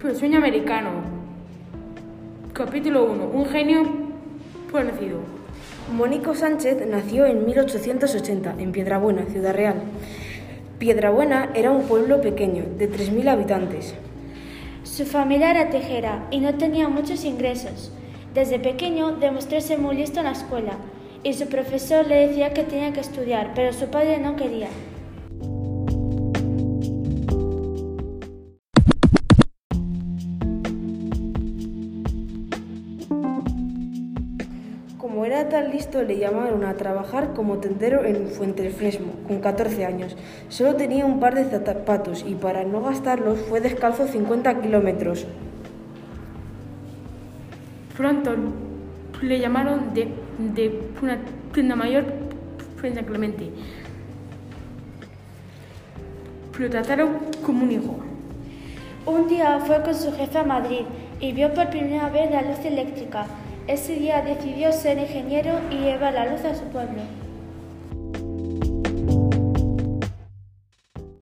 Pues sueño americano. Capítulo 1. Un genio conocido. Mónico Sánchez nació en 1880 en Piedrabuena, Ciudad Real. Piedrabuena era un pueblo pequeño, de 3.000 habitantes. Su familia era tejera y no tenía muchos ingresos. Desde pequeño demostró ser muy listo en la escuela y su profesor le decía que tenía que estudiar, pero su padre no quería. Como era tan listo, le llamaron a trabajar como tendero en Fuentefresmo, con 14 años. Solo tenía un par de zapatos y para no gastarlos fue descalzo 50 kilómetros. Pronto le llamaron de, de una tienda mayor frente Clemente. Lo trataron como un hijo. Un día fue con su jefe a Madrid y vio por primera vez la luz eléctrica. Ese día decidió ser ingeniero y llevar la luz a su pueblo.